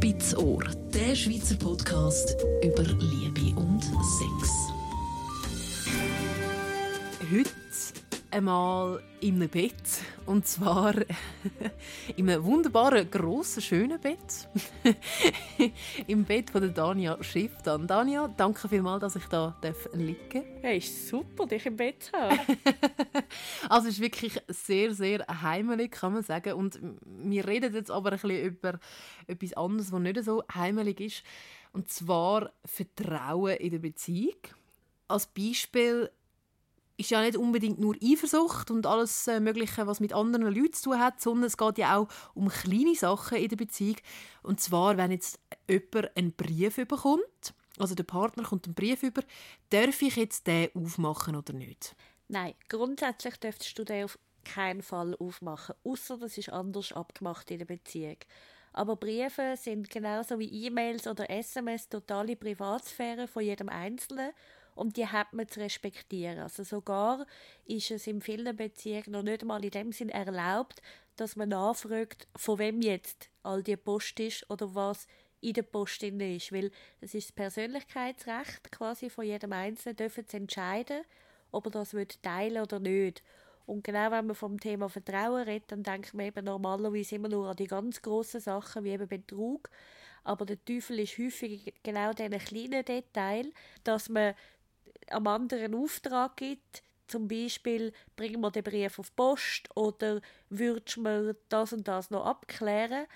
Spitzohr, der Schweizer Podcast über Liebe und Sex. Heute einmal in einem Bett. Und zwar in einem wunderbaren, grossen, schönen Bett. Im Bett von der Dania Schiff. Dann. Dania, danke vielmals, dass ich da liegen darf. Hey, ist super, dich im Bett zu haben. also es ist wirklich sehr, sehr heimelig, kann man sagen. Und wir reden jetzt aber ein bisschen über etwas anderes, was nicht so heimelig ist. Und zwar Vertrauen in der Beziehung. Als Beispiel ist ja nicht unbedingt nur Eifersucht und alles äh, Mögliche, was mit anderen Leuten zu tun hat, sondern es geht ja auch um kleine Sachen in der Beziehung. Und zwar, wenn jetzt jemand einen Brief bekommt, also der Partner kommt einen Brief über, darf ich jetzt den aufmachen oder nicht? Nein, grundsätzlich dürftest du den auf keinen Fall aufmachen, außer das ist anders abgemacht in der Beziehung. Aber Briefe sind genauso wie E-Mails oder SMS totale Privatsphäre von jedem Einzelnen und die hat man zu respektieren. Also sogar ist es in vielen Beziehungen noch nicht mal in dem Sinn erlaubt, dass man nachfragt, von wem jetzt all die Post ist oder was in der Post ist, weil es ist das Persönlichkeitsrecht quasi von jedem Einzelnen, dürfen zu entscheiden, ob er das teilen oder nicht. Und genau wenn man vom Thema Vertrauen redet, dann denkt man eben normalerweise immer nur an die ganz grossen Sachen, wie eben Betrug. Aber der Teufel ist häufig genau diesen kleinen Detail, dass man am anderen Auftrag gibt, zum Beispiel bringen wir den Brief auf Post oder würdest du das und das noch abklären?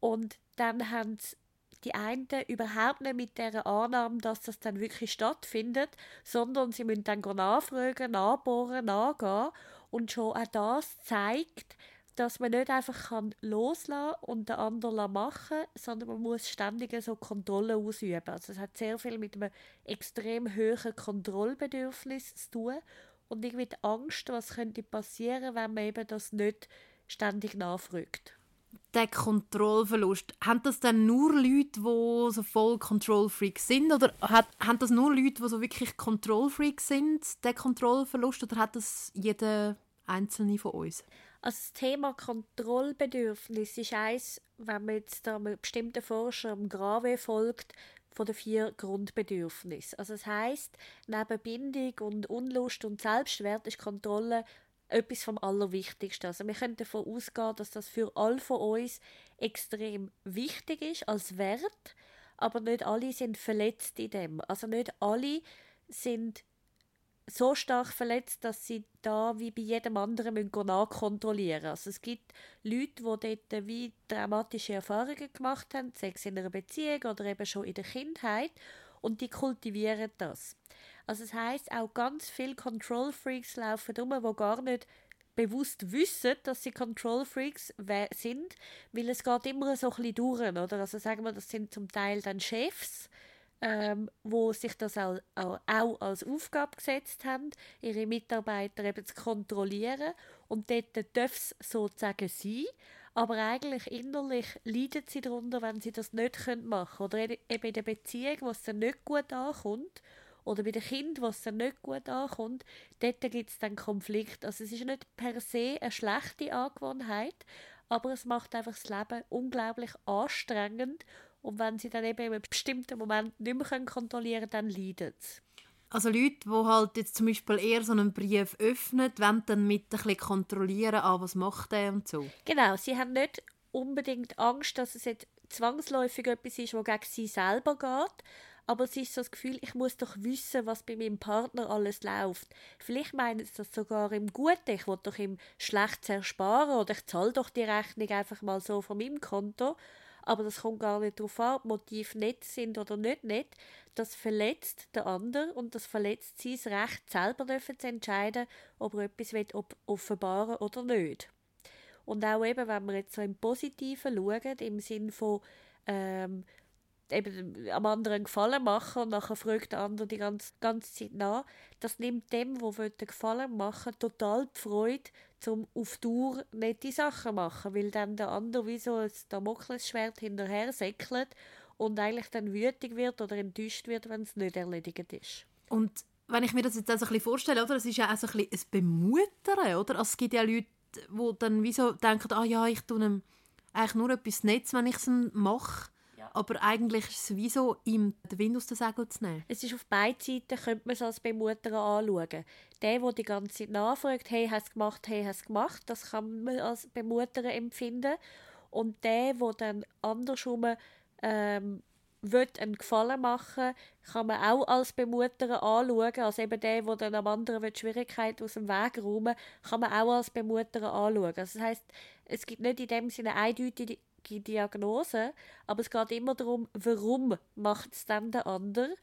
Und dann haben die einen überhaupt nicht mit der Annahme, dass das dann wirklich stattfindet, sondern sie müssen dann nachfragen, nachbohren, nachgehen. Und schon auch das zeigt, dass man nicht einfach kann loslassen und den anderen machen sondern man muss ständig so Kontrolle ausüben. Also es hat sehr viel mit einem extrem hohen Kontrollbedürfnis zu tun und irgendwie die Angst, was könnte passieren, wenn man eben das nicht ständig nachfragt. Der Kontrollverlust, haben das dann nur Leute, die so voll Control-Freaks sind? Oder hat, haben das nur Leute, die so wirklich Control-Freaks sind, der Kontrollverlust? Oder hat das jeder Einzelne von uns? Also das Thema Kontrollbedürfnis ist eins, wenn man jetzt einem bestimmten Forscher am Grave folgt, von den vier Grundbedürfnissen. Also das heißt, neben Bindung und Unlust und Selbstwert ist Kontrolle etwas vom Allerwichtigsten. Also wir können davon ausgehen, dass das für alle von uns extrem wichtig ist als Wert, aber nicht alle sind verletzt in dem. Also nicht alle sind so stark verletzt, dass sie da wie bei jedem anderen müssen nachkontrollieren Also es gibt Leute, die dort wie dramatische Erfahrungen gemacht haben, Sex in einer Beziehung oder eben schon in der Kindheit und die kultivieren das. Also es heißt auch ganz viele Control Freaks laufen rum, wo gar nicht bewusst wissen, dass sie Control Freaks sind, weil es geht immer so ein bisschen durch, oder? Also sagen wir, das sind zum Teil dann Chefs, ähm, wo sich das auch, auch, als Aufgabe gesetzt haben, ihre Mitarbeiter eben zu kontrollieren. Und dort darf es sozusagen sein, aber eigentlich innerlich leiden sie darunter, wenn sie das nicht machen können. Oder eben in der Beziehung, wo es dann nicht gut ankommt, oder bei den Kindern, wo es dann nicht gut ankommt, dort gibt es dann Konflikt. Also es ist nicht per se eine schlechte Angewohnheit, aber es macht einfach das Leben unglaublich anstrengend und wenn sie dann eben in einem bestimmten Moment nicht mehr kontrollieren können, dann leiden sie. Also Leute, die halt jetzt zum Beispiel eher so einen Brief öffnen, wollen dann mit ein bisschen kontrollieren, ah, was macht der und so. Genau, sie haben nicht unbedingt Angst, dass es jetzt zwangsläufig etwas ist, was gegen sie selber geht, aber es ist so das Gefühl, ich muss doch wissen, was bei meinem Partner alles läuft. Vielleicht meinen sie das sogar im Guten, ich will doch ihm schlecht ersparen oder ich zahle doch die Rechnung einfach mal so von meinem Konto aber das kommt gar nicht darauf an, ob Motive nett sind oder nicht nett. Das verletzt den anderen und das verletzt sein Recht, selber zu entscheiden, ob er etwas offenbaren will oder nicht. Und auch eben, wenn wir jetzt so im Positiven schauen, im Sinn von ähm, eben am anderen Gefallen machen und nachher fragt der andere die ganze, ganze Zeit nach. Das nimmt dem, wo den Gefallen machen, total die Freude, um auf Dauer nette Sachen zu machen, weil dann der andere wie so ein Damoklesschwert hinterher säckelt und eigentlich dann wütig wird oder enttäuscht wird, wenn es nicht erledigt ist. Und wenn ich mir das jetzt also ein bisschen vorstelle, oder, das ist ja auch so ein, bisschen ein Bemuttern, oder? Also es gibt ja Leute, die dann wie so denken, ah ja, ich tue ihm eigentlich nur etwas Netz, wenn ich es mache. Aber eigentlich ist es wie so, ihm den Wind aus den Segeln zu nehmen. Es ist auf beiden Seiten, könnte man es als Bemutter anschauen. Der, der die ganze Zeit nachfragt, hey, hast du gemacht, hey, hast du gemacht, das kann man als Bemutter empfinden. Und der, der dann andersrum ähm, will einen Gefallen machen kann man auch als Bemutter anschauen. Also eben der, der dann am anderen die Schwierigkeit aus dem Weg räumen kann man auch als Bemutter anschauen. Also das heisst, es gibt nicht in dem Sinne eindeutige Diagnose, aber es geht immer darum, warum macht es dann der andere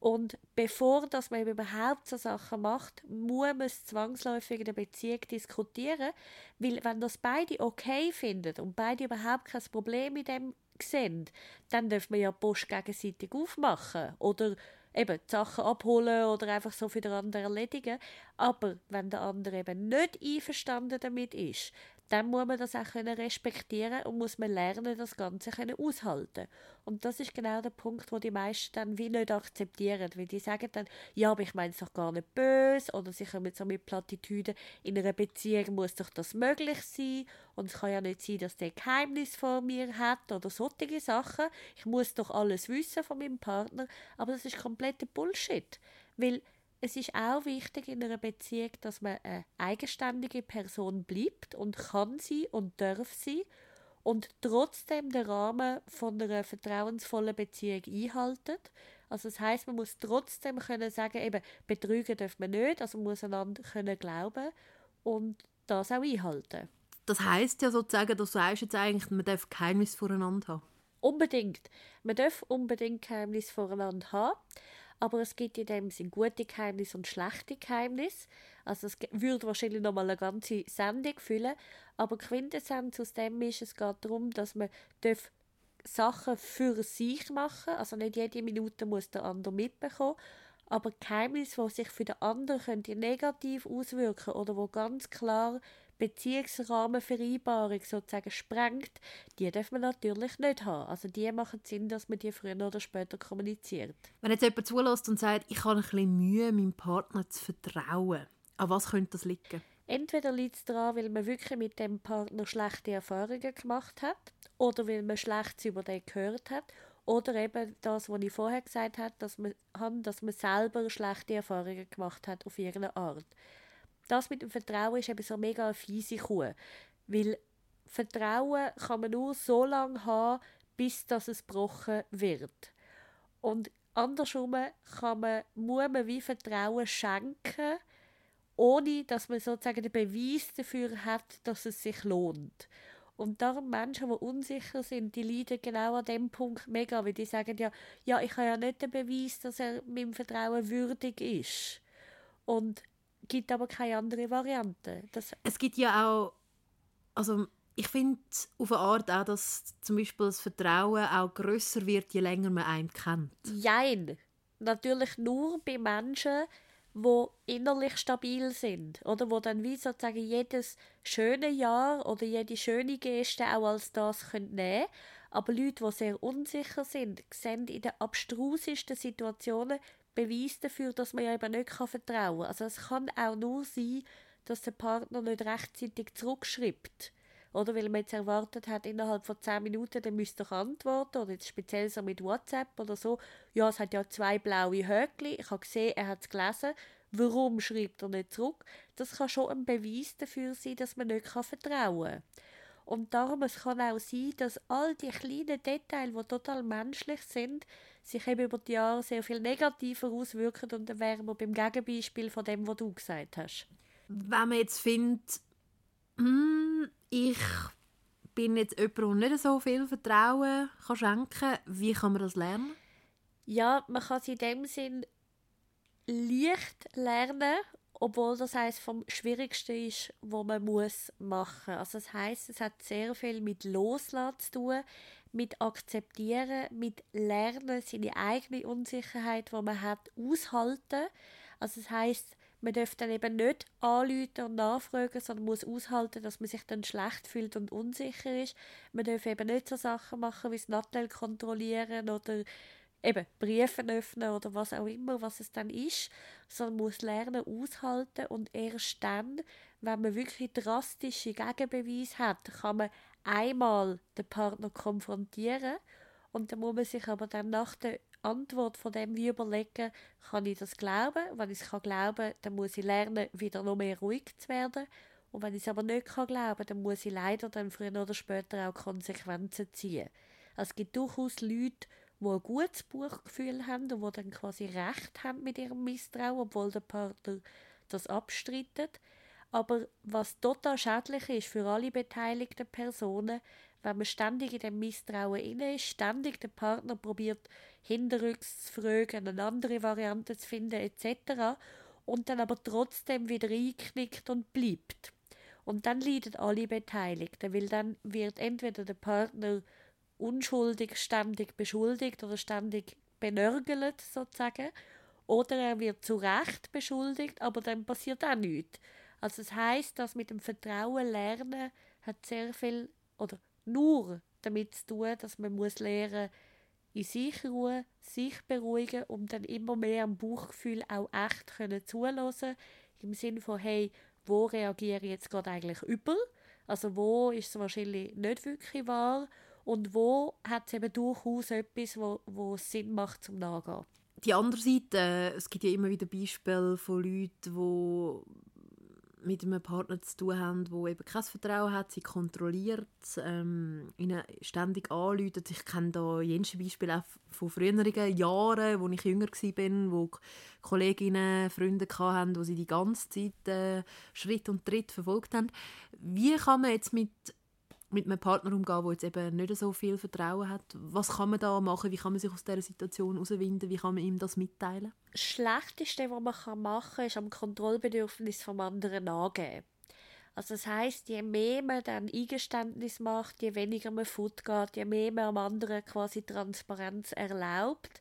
und bevor dass man überhaupt so Sachen macht, muss man es zwangsläufig in der Beziehung diskutieren, weil wenn das beide okay finden und beide überhaupt kein Problem mit dem sehen, dann dürfen wir ja Post gegenseitig aufmachen oder eben die Sachen abholen oder einfach so für den anderen erledigen. Aber wenn der andere eben nicht einverstanden damit ist, dann muss man das auch können respektieren und muss man lernen, das Ganze können aushalten. Und das ist genau der Punkt, wo die meisten dann wie nicht akzeptieren, weil die sagen dann, ja, aber ich meine es doch gar nicht böse oder sie kommen so mit Plattitüden, in einer Beziehung muss doch das möglich sein und es kann ja nicht sein, dass der Geheimnis vor mir hat oder solche Sachen. Ich muss doch alles wissen von meinem Partner, aber das ist kompletter Bullshit, weil es ist auch wichtig in einer Beziehung, dass man eine eigenständige Person bleibt und kann sie und darf sie und trotzdem den Rahmen von einer vertrauensvollen Beziehung einhaltet. Also das heißt, man muss trotzdem können sagen, eben betrügen darf man nicht, also man muss einander können glauben und das auch einhalten. Das heißt ja sozusagen, dass du sagst jetzt eigentlich, man darf Geheimnis voreinander haben. Unbedingt. Man darf unbedingt Geheimnis voreinander haben. Aber es gibt in dem Sinn gute Geheimnisse und schlechte Geheimnisse. Also es würde wahrscheinlich noch mal eine ganze Sendung füllen. Aber Quintessenz aus dem ist, es geht darum, dass man darf Sachen für sich machen Also nicht jede Minute muss der andere mitbekommen. Aber Geheimnisse, die sich für den anderen negativ auswirken oder wo ganz klar Beziehungsrahmenvereinbarung sozusagen sprengt, die darf man natürlich nicht haben. Also die machen Sinn, dass man die früher oder später kommuniziert. Wenn jetzt jemand zulässt und sagt, ich habe ein bisschen Mühe, meinem Partner zu vertrauen, an was könnte das liegen? Entweder liegt es daran, weil man wirklich mit dem Partner schlechte Erfahrungen gemacht hat oder weil man Schlechtes über den gehört hat oder eben das, was ich vorher gesagt habe, dass man, dass man selber schlechte Erfahrungen gemacht hat auf irgendeine Art das mit dem Vertrauen ist eben so mega eine fiese Kuh. Weil Vertrauen kann man nur so lange haben, bis das es gebrochen wird. Und andersrum kann man, muss man wie Vertrauen schenken, ohne dass man sozusagen den Beweis dafür hat, dass es sich lohnt. Und darum Menschen, die unsicher sind, die leiden genau an dem Punkt mega, weil die sagen ja, ja, ich habe ja nicht den Beweis, dass er meinem Vertrauen würdig ist. Und gibt aber keine andere Variante. Das es gibt ja auch, also ich finde auf eine Art auch, dass zum Beispiel das Vertrauen auch größer wird, je länger man einen kennt. Jein. Natürlich nur bei Menschen, wo innerlich stabil sind oder wo dann wie sozusagen jedes schöne Jahr oder jede schöne Geste auch als das können nehmen aber Leute, die sehr unsicher sind, sehen in den abstrusesten Situationen Beweis dafür, dass man ja eben nicht vertrauen kann. Also es kann auch nur sein, dass der Partner nicht rechtzeitig zurückschreibt. Oder weil man jetzt erwartet hat, innerhalb von 10 Minuten, dann müsste er antworten. Oder jetzt speziell so mit WhatsApp oder so. Ja, es hat ja zwei blaue Höckli. Ich habe gesehen, er hat es gelesen. Warum schreibt er nicht zurück? Das kann schon ein Beweis dafür sein, dass man nicht vertrauen kann. Und darum es kann auch sein, dass all die kleinen Details, die total menschlich sind, sich eben über die Jahre sehr viel negativer auswirken und dann wären wir beim Gegenbeispiel von dem, was du gesagt hast. Wenn man jetzt findet, hm, ich bin jetzt jemand, der nicht so viel Vertrauen kann schenken kann, wie kann man das lernen? Ja, man kann es in dem Sinn leicht lernen obwohl das eines vom Schwierigsten ist, wo man muss machen. Also das heißt, es hat sehr viel mit Loslassen zu tun, mit Akzeptieren, mit Lernen, seine eigene Unsicherheit, die man hat, aushalten. Also das heißt, man darf dann eben nicht anrufen und nachfragen, sondern muss aushalten, dass man sich dann schlecht fühlt und unsicher ist. Man darf eben nicht so Sachen machen wie das Nattel kontrollieren oder eben Briefe öffnen oder was auch immer, was es dann ist, sondern muss lernen aushalten und erst dann, wenn man wirklich drastische Gegenbeweise hat, kann man einmal den Partner konfrontieren Und dann muss man sich aber dann nach der Antwort von dem wie überlegen, kann ich das glauben? Wenn ich es kann glauben, dann muss ich lernen, wieder noch mehr ruhig zu werden. Und wenn ich es aber nicht kann glauben, dann muss ich leider dann früher oder später auch Konsequenzen ziehen. Also es gibt durchaus Leute, die ein gutes Buchgefühl haben und die dann quasi Recht haben mit ihrem Misstrauen, obwohl der Partner das abstreitet. Aber was total schädlich ist für alle beteiligten Personen, wenn man ständig in dem Misstrauen inne ist, ständig der Partner probiert, hinterrücks zu fragen, eine andere Variante zu finden, etc. und dann aber trotzdem wieder einknickt und bleibt. Und dann leiden alle Beteiligten, weil dann wird entweder der Partner unschuldig ständig beschuldigt oder ständig benörgelt sozusagen, oder er wird zu Recht beschuldigt, aber dann passiert auch nichts. Also es heißt, dass mit dem Vertrauen lernen hat sehr viel oder nur damit zu tun, dass man muss lernen in sich ruhen, sich beruhigen, um dann immer mehr am Bauchgefühl auch echt können zulassen im Sinne von hey, wo reagiere ich jetzt gerade eigentlich über? Also wo ist es wahrscheinlich nicht wirklich wahr und wo hat es eben durchaus etwas, wo, wo Sinn macht zum Nachgehen. Die andere Seite, es gibt ja immer wieder Beispiele von Leuten, die mit einem Partner zu tun haben, der eben kein Vertrauen hat, sie kontrolliert, ähm, ihnen ständig anläutet. Ich kenne da jenes Beispiel auch von früheren Jahren, wo ich jünger war, wo Kolleginnen, Freunde hatten, wo sie die ganze Zeit äh, Schritt und Tritt verfolgt haben. Wie kann man jetzt mit mit einem Partner umgehen, der jetzt eben nicht so viel Vertrauen hat. Was kann man da machen? Wie kann man sich aus dieser Situation herauswinden? Wie kann man ihm das mitteilen? Das Schlechteste, was man machen kann, ist am Kontrollbedürfnis vom anderen nachgeben. Also das heißt, je mehr man dann Eingeständnis macht, je weniger man geht, je mehr man am anderen quasi Transparenz erlaubt,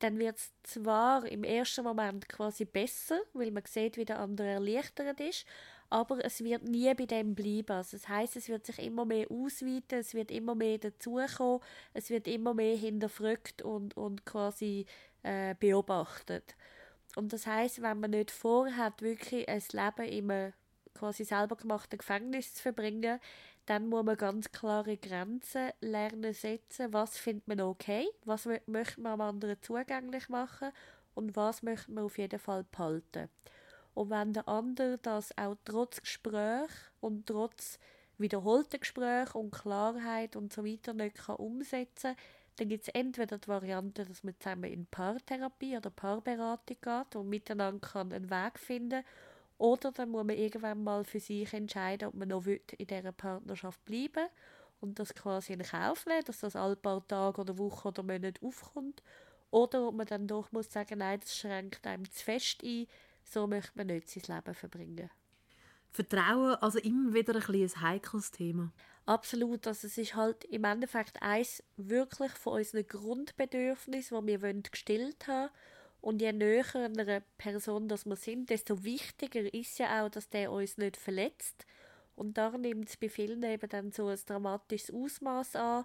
dann wird es zwar im ersten Moment quasi besser, weil man sieht, wie der andere erleichtert ist, aber es wird nie bei dem bleiben. Also das heißt, es wird sich immer mehr ausweiten, es wird immer mehr dazukommen, es wird immer mehr hinterfragt und, und quasi äh, beobachtet. Und das heißt, wenn man nicht vorhat, wirklich ein Leben in einem quasi selber gemachten Gefängnis zu verbringen, dann muss man ganz klare Grenzen lernen setzen. Was findet man okay? Was möchte man am anderen zugänglich machen? Und was möchte man auf jeden Fall behalten? Und wenn der andere das auch trotz Gespräch und trotz wiederholten Gespräch und Klarheit und so weiter nicht kann umsetzen kann, dann gibt es entweder die Variante, dass man zusammen in Paartherapie oder Paarberatung geht und miteinander kann einen Weg finden oder dann muss man irgendwann mal für sich entscheiden, ob man noch in dieser Partnerschaft bleiben und das quasi in Kauf nehmen, dass das alle paar Tage oder Wochen oder Monate aufkommt. Oder ob man dann doch muss sagen, nein, das schränkt einem zu fest ein, so möchte man nicht sein Leben verbringen. Vertrauen, also immer wieder ein, ein heikles Thema. Absolut, also es ist halt im Endeffekt eins wirklich von unseren Grundbedürfnissen, die wir gestillt haben und je näher einer Person dass wir sind, desto wichtiger ist ja auch, dass der uns nicht verletzt. Und da nimmt es bei vielen eben dann so ein dramatisches Ausmaß an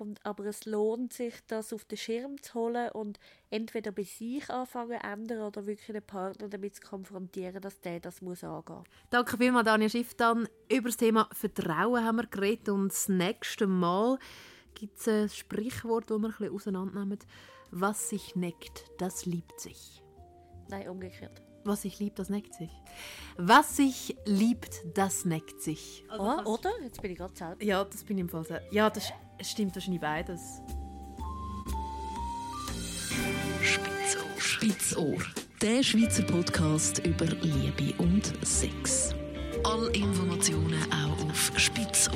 und, aber es lohnt sich, das auf den Schirm zu holen und entweder bei sich anfangen zu ändern oder wirklich den Partner damit zu konfrontieren, dass der das muss angehen Danke vielmals, Daniel Schifftan. Über das Thema Vertrauen haben wir geredet und das nächste Mal gibt es ein Sprichwort, das wir ein bisschen auseinandernehmen. Was sich neckt, das liebt sich. Nein, umgekehrt. Was sich liebt, das neckt sich. Was sich liebt, das neckt sich. Also oh, oder? Jetzt bin ich gerade selbst. Ja, das bin ich im Fall selbst. Ja, das stimmt wahrscheinlich beides. Spitzohr. Spitzohr. Der Schweizer Podcast über Liebe und Sex. Alle Informationen auch auf spitzohr.ch.